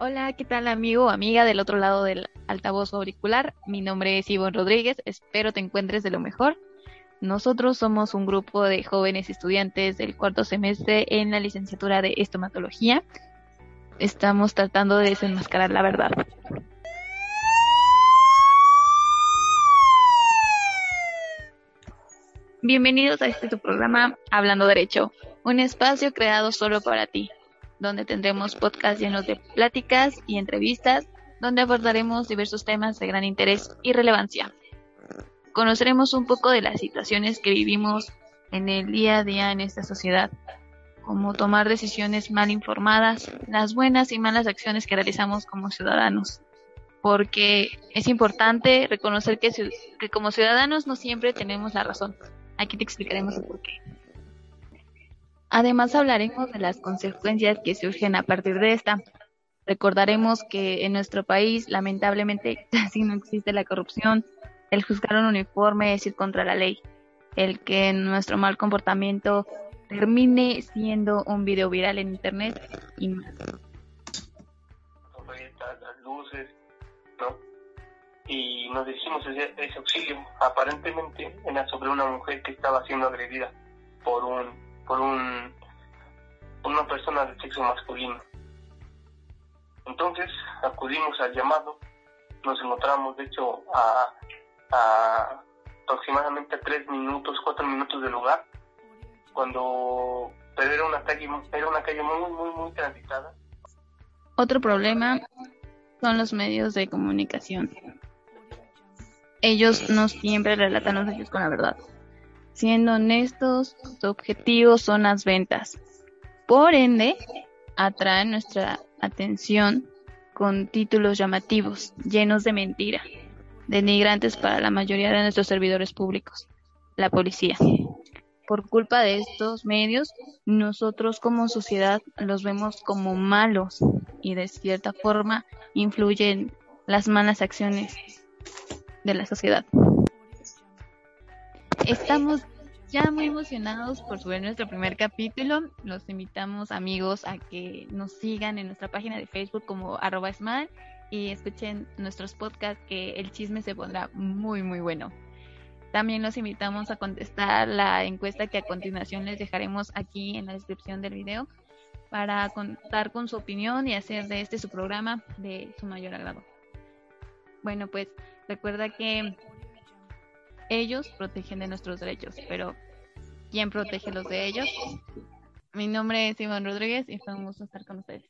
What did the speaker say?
Hola, ¿qué tal amigo o amiga del otro lado del altavoz auricular? Mi nombre es Ivonne Rodríguez, espero te encuentres de lo mejor. Nosotros somos un grupo de jóvenes estudiantes del cuarto semestre en la licenciatura de estomatología. Estamos tratando de desenmascarar la verdad. Bienvenidos a este tu programa Hablando Derecho, un espacio creado solo para ti donde tendremos podcasts llenos de pláticas y entrevistas, donde abordaremos diversos temas de gran interés y relevancia. Conoceremos un poco de las situaciones que vivimos en el día a día en esta sociedad, como tomar decisiones mal informadas, las buenas y malas acciones que realizamos como ciudadanos, porque es importante reconocer que, que como ciudadanos no siempre tenemos la razón. Aquí te explicaremos el por qué. Además hablaremos de las consecuencias que surgen a partir de esta. Recordaremos que en nuestro país lamentablemente casi no existe la corrupción, el juzgar un uniforme es ir contra la ley, el que nuestro mal comportamiento termine siendo un video viral en internet y más. Las luces, ¿no? Y nos decimos ese, ese auxilio. Aparentemente era sobre una mujer que estaba siendo agredida por un por un, una persona de sexo masculino. Entonces acudimos al llamado, nos encontramos de hecho a, a aproximadamente tres minutos, cuatro minutos del lugar, cuando pero era una calle, era una calle muy, muy, muy transitada. Otro problema son los medios de comunicación. Ellos no siempre relatan los hechos con la verdad. Siendo honestos, su objetivo son las ventas. Por ende, atraen nuestra atención con títulos llamativos, llenos de mentira, denigrantes para la mayoría de nuestros servidores públicos, la policía. Por culpa de estos medios, nosotros como sociedad los vemos como malos y de cierta forma influyen las malas acciones de la sociedad. Estamos ya muy emocionados por subir nuestro primer capítulo. Los invitamos amigos a que nos sigan en nuestra página de Facebook como arroba smart y escuchen nuestros podcasts que el chisme se pondrá muy muy bueno. También los invitamos a contestar la encuesta que a continuación les dejaremos aquí en la descripción del video para contar con su opinión y hacer de este su programa de su mayor agrado. Bueno, pues recuerda que ellos protegen de nuestros derechos, pero ¿quién protege los de ellos? Mi nombre es Iván Rodríguez y fue un gusto estar con ustedes.